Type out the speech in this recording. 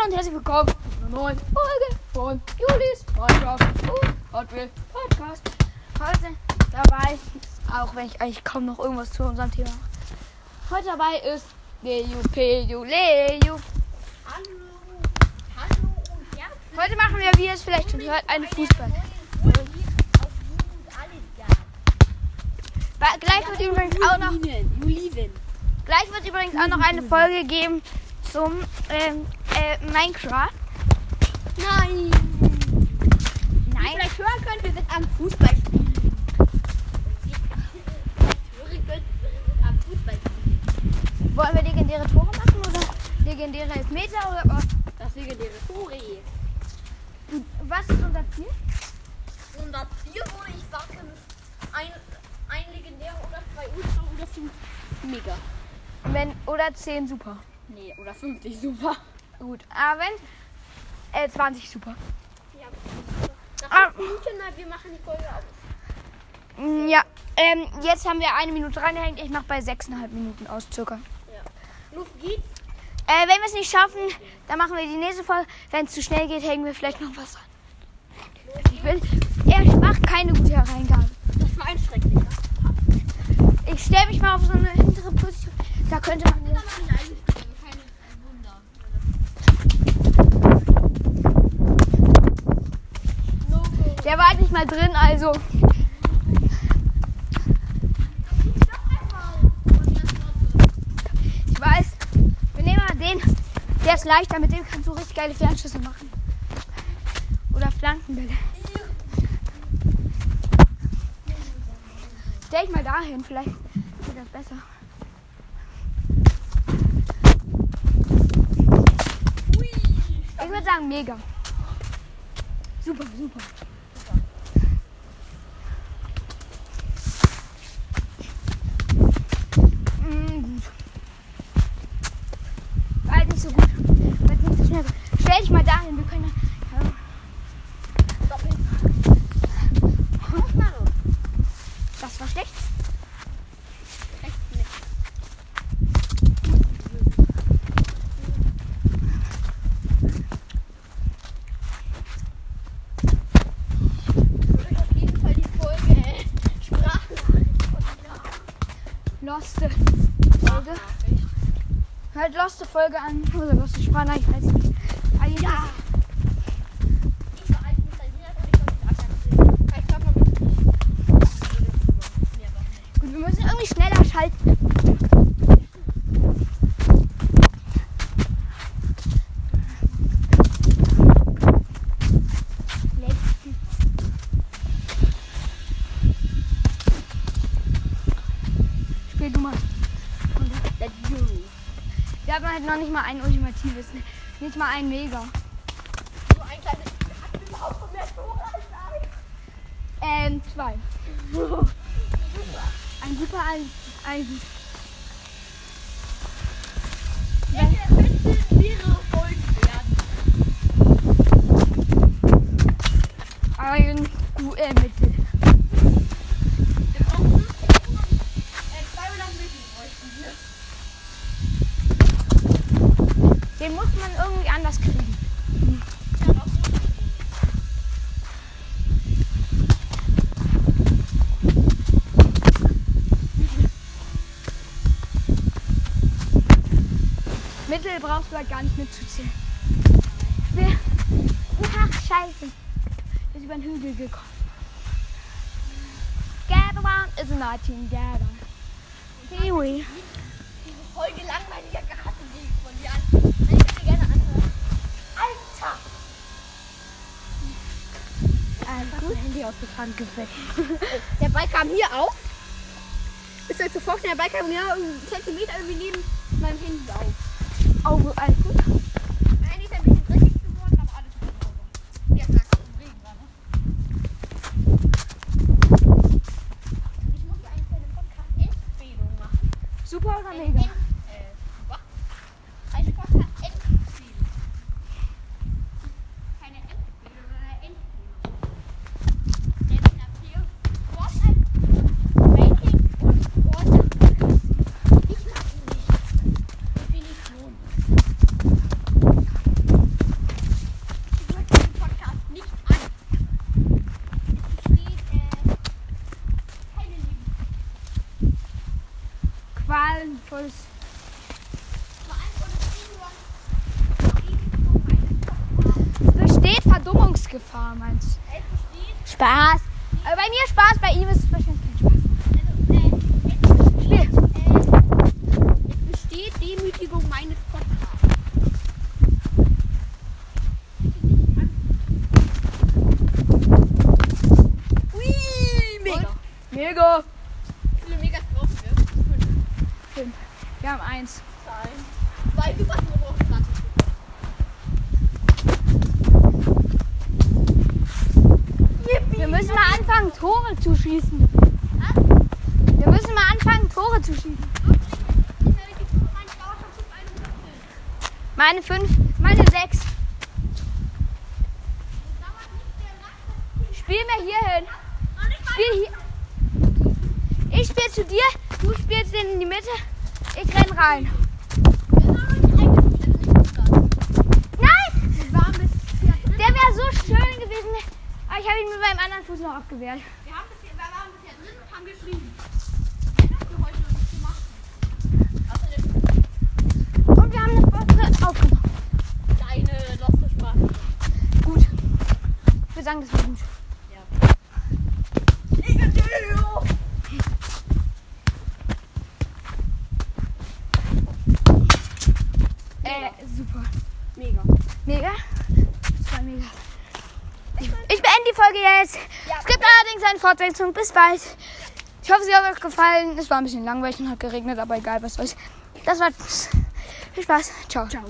Hallo und herzlich willkommen zu einer neuen Folge von Julis Minecraft und Hot Wheel Podcast. Heute dabei, auch wenn ich eigentlich kaum noch irgendwas zu unserem Thema mache. Heute dabei ist Leo, Peju, Leo. Hallo, hallo und herzlich Heute machen wir, wie ihr es vielleicht schon hört, eine Fußball. Gleich wird übrigens auch noch, gleich wird übrigens auch noch eine Folge geben zum ähm, äh, Minecraft. Nein. Wie Nein. ihr vielleicht hören könnt, wir sind am Fußball spielen. Wollen wir legendäre Tore machen oder legendäre Elfmeter oder was? Das legendäre Tore. Was ist unser Ziel? Das hier würde ich sagen, ein, ein legendärer oder zwei Ultra oder fünf Mega. Wenn, oder 10 super. Nee, oder 50 super. Gut. Aber wenn. Äh, 20 super. Ja, nach Ah. Minuten, wir machen die Folge aus. Mm, Ja. Ähm, jetzt haben wir eine Minute reingehängt. Ich mache bei 6,5 Minuten aus, circa. Ja. Los geht's. Äh, wenn wir es nicht schaffen, dann machen wir die nächste Folge. Wenn es zu schnell geht, hängen wir vielleicht noch was an. Ich will. Er macht keine gute Hereingabe. Das war ein schrecklicher. Ich stelle mich mal auf so eine hintere Position. Da könnte man. Da machen wir eigentlich keine Wunder. Logo. Der war halt nicht mal drin, also. Ich weiß. Wir nehmen mal den. Der ist leichter, mit dem kannst du richtig geile Fernschüsse machen. Oder Flankenbälle. Stell ich mal dahin, vielleicht geht das besser. Ich würde sagen, mega. Super, super. Mm, gut. War halt nicht so gut. War halt nicht so schnell. Dahin, wir können. Ja. Das war schlecht. Loste Folge. Hört Loste Folge an. Oder Loste Sprachnachricht, ich weiß nicht. Ah, wir müssen irgendwie schneller schalten. Spiel mal. Wir haben halt noch nicht mal ein ultimatives. Nicht mal ein Mega. Ähm, zwei. Ein super, ein, ein. Ein Gu- äh, Mittel. Den muss man irgendwie anders kriegen. Mittel brauchst du halt gar nicht mitzuzählen. Ach, scheiße. Ist über den Hügel gekommen. Gather round is a nightingale. Kiwi. Folge langweiliger Gartenweg von dir an. Ich würde gerne anhören. Alter! Alles gut? Handy aus der Hand gefällt. Der Ball kam hier auf. Ist euch so vorstellen, der Ball kam hier einen Zentimeter irgendwie neben meinem Handy auf. Oh, alles gut? Eigentlich ist er ein bisschen dreckig geworden, aber alles gut. lag es im Regen dran. Ich muss eigentlich eine Podcast-Empfehlung machen. Super oder mega? Volles. Besteht Verdummungsgefahr, meinst du? Spaß. Aber bei mir Spaß, bei ihm ist es wahrscheinlich kein Spaß. Also, äh, es, besteht, äh, es besteht Demütigung meines Kopfes. Ui, mega. Und? Mega. Wir haben eins. Zwei Megas nur brauchen 20. Wir müssen mal anfangen, Tore zu schießen. Wir müssen mal anfangen, Tore zu schießen. Meine fünf, meine sechs. Spiel mir hier hin. Spiel hier. Ich spiele zu dir, du spielst den in die Mitte. Ich renn rein. Nein! Der wäre so schön gewesen. Aber ich habe ihn mit meinem anderen Fuß noch abgewehrt. Wir haben bisher, wir waren bisher drin und haben geschrieben. Und wir haben eine Folge aufgenommen. deine Sprache. Gut. Würde sagen, das war gut. Äh, super. Mega. Mega. Das war mega. Ich, ich beende die Folge jetzt. Es gibt allerdings eine Fortsetzung. Bis bald. Ich hoffe, sie hat euch gefallen. Es war ein bisschen langweilig und hat geregnet, aber egal, was soll's. Das war. Viel Spaß. Ciao. Ciao.